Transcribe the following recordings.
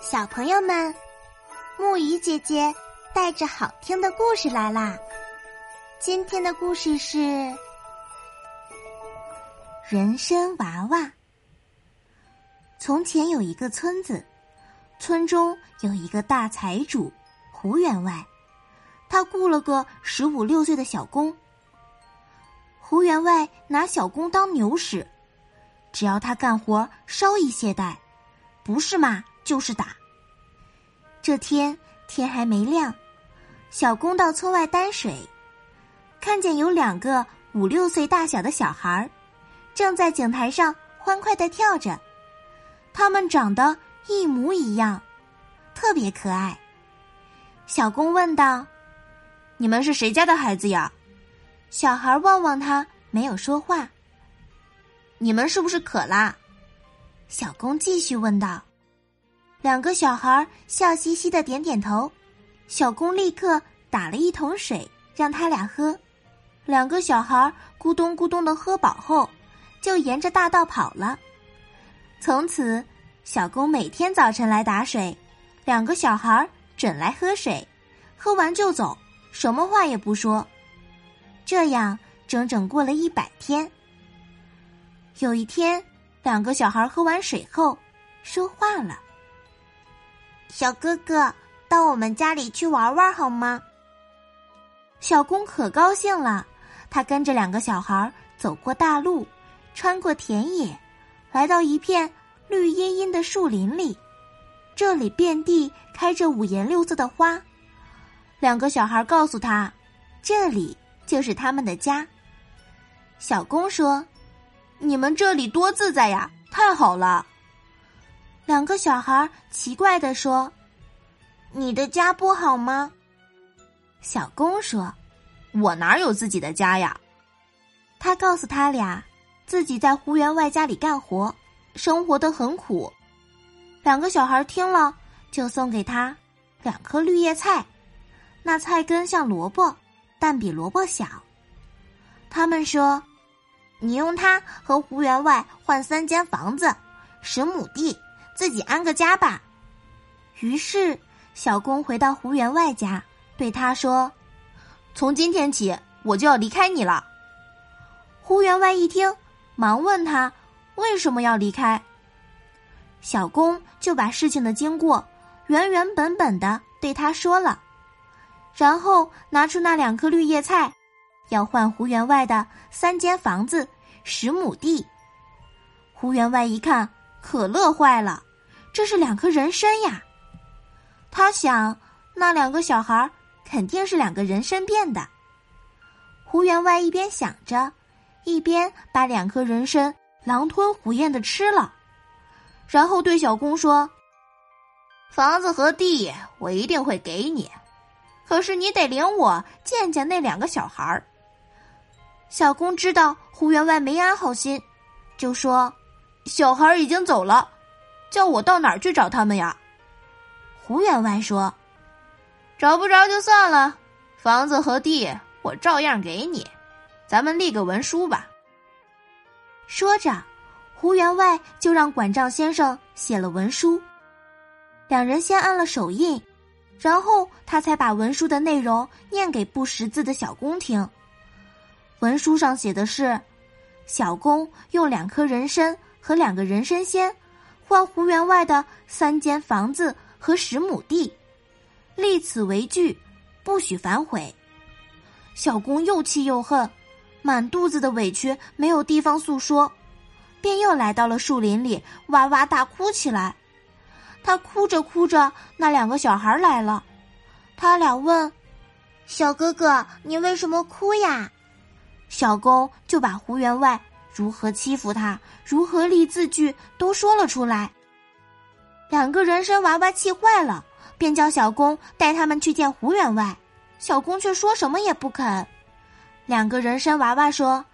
小朋友们，木鱼姐姐带着好听的故事来啦！今天的故事是《人参娃娃》。从前有一个村子，村中有一个大财主胡员外，他雇了个十五六岁的小工。胡员外拿小工当牛使，只要他干活稍一懈怠，不是骂。就是打。这天天还没亮，小公到村外担水，看见有两个五六岁大小的小孩儿，正在井台上欢快的跳着。他们长得一模一样，特别可爱。小公问道：“你们是谁家的孩子呀？”小孩望望他，没有说话。你们是不是渴啦？小公继续问道。两个小孩笑嘻嘻的点点头，小工立刻打了一桶水让他俩喝。两个小孩咕咚咕咚的喝饱后，就沿着大道跑了。从此，小工每天早晨来打水，两个小孩准来喝水，喝完就走，什么话也不说。这样整整过了一百天。有一天，两个小孩喝完水后，说话了。小哥哥，到我们家里去玩玩好吗？小公可高兴了，他跟着两个小孩走过大路，穿过田野，来到一片绿茵茵的树林里。这里遍地开着五颜六色的花。两个小孩告诉他，这里就是他们的家。小公说：“你们这里多自在呀，太好了。”两个小孩奇怪的说：“你的家不好吗？”小公说：“我哪有自己的家呀？”他告诉他俩，自己在胡员外家里干活，生活的很苦。两个小孩听了，就送给他两颗绿叶菜，那菜根像萝卜，但比萝卜小。他们说：“你用它和胡员外换三间房子，十亩地。”自己安个家吧。于是，小公回到胡员外家，对他说：“从今天起，我就要离开你了。”胡员外一听，忙问他为什么要离开。小公就把事情的经过原原本本的对他说了，然后拿出那两颗绿叶菜，要换胡员外的三间房子、十亩地。胡员外一看，可乐坏了。这是两颗人参呀，他想，那两个小孩肯定是两个人参变的。胡员外一边想着，一边把两颗人参狼吞虎咽的吃了，然后对小公说：“房子和地我一定会给你，可是你得领我见见那两个小孩。”小公知道胡员外没安好心，就说：“小孩已经走了。”叫我到哪儿去找他们呀？胡员外说：“找不着就算了，房子和地我照样给你，咱们立个文书吧。”说着，胡员外就让管账先生写了文书。两人先按了手印，然后他才把文书的内容念给不识字的小工听。文书上写的是：小工用两颗人参和两个人参仙。换胡员外的三间房子和十亩地，立此为据，不许反悔。小公又气又恨，满肚子的委屈没有地方诉说，便又来到了树林里，哇哇大哭起来。他哭着哭着，那两个小孩来了，他俩问：“小哥哥，你为什么哭呀？”小公就把胡员外。如何欺负他？如何立字据都说了出来。两个人参娃娃气坏了，便叫小公带他们去见胡员外。小公却说什么也不肯。两个人参娃娃说：“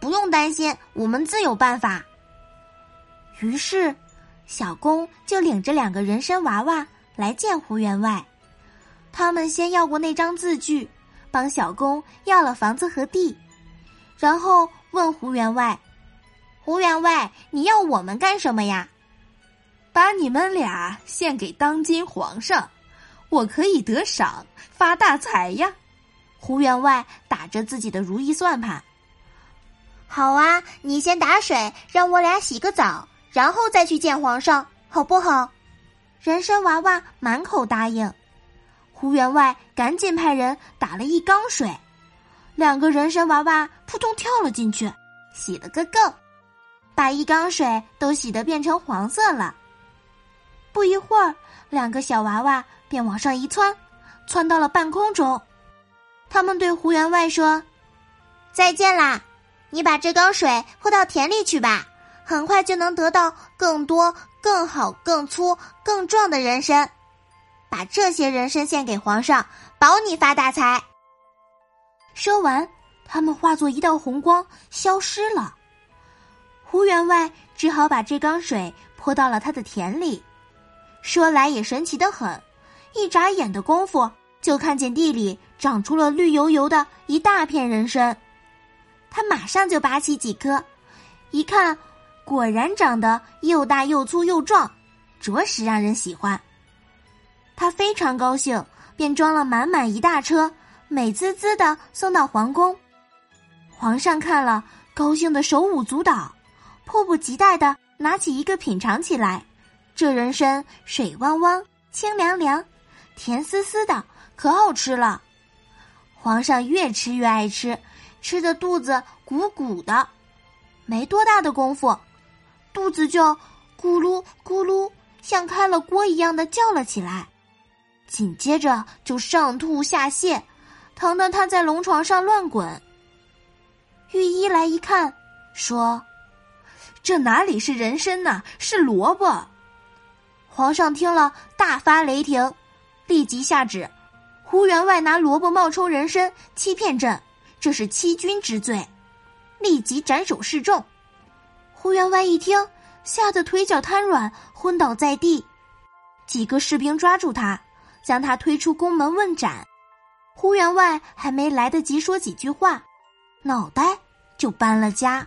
不用担心，我们自有办法。”于是，小公就领着两个人参娃娃来见胡员外。他们先要过那张字据，帮小公要了房子和地，然后问胡员外。胡员外，你要我们干什么呀？把你们俩献给当今皇上，我可以得赏发大财呀！胡员外打着自己的如意算盘。好啊，你先打水，让我俩洗个澡，然后再去见皇上，好不好？人参娃娃满口答应。胡员外赶紧派人打了一缸水，两个人参娃娃扑通跳了进去，洗了个够，把一缸水都洗得变成黄色了。不一会儿，两个小娃娃便往上一窜，窜到了半空中。他们对胡员外说：“再见啦，你把这缸水泼到田里去吧，很快就能得到更多、更好、更粗、更壮的人参。”把这些人参献给皇上，保你发大财。说完，他们化作一道红光消失了。胡员外只好把这缸水泼到了他的田里。说来也神奇的很，一眨眼的功夫，就看见地里长出了绿油油的一大片人参。他马上就拔起几颗，一看，果然长得又大又粗又壮，着实让人喜欢。他非常高兴，便装了满满一大车，美滋滋的送到皇宫。皇上看了，高兴的手舞足蹈，迫不及待的拿起一个品尝起来。这人参水汪汪、清凉凉、甜丝丝的，可好吃了。皇上越吃越爱吃，吃的肚子鼓鼓的，没多大的功夫，肚子就咕噜咕噜，像开了锅一样的叫了起来。紧接着就上吐下泻，疼得他在龙床上乱滚。御医来一看，说：“这哪里是人参呐，是萝卜。”皇上听了大发雷霆，立即下旨：胡员外拿萝卜冒充人参，欺骗朕，这是欺君之罪，立即斩首示众。胡员外一听，吓得腿脚瘫软，昏倒在地。几个士兵抓住他。将他推出宫门问斩，胡员外还没来得及说几句话，脑袋就搬了家。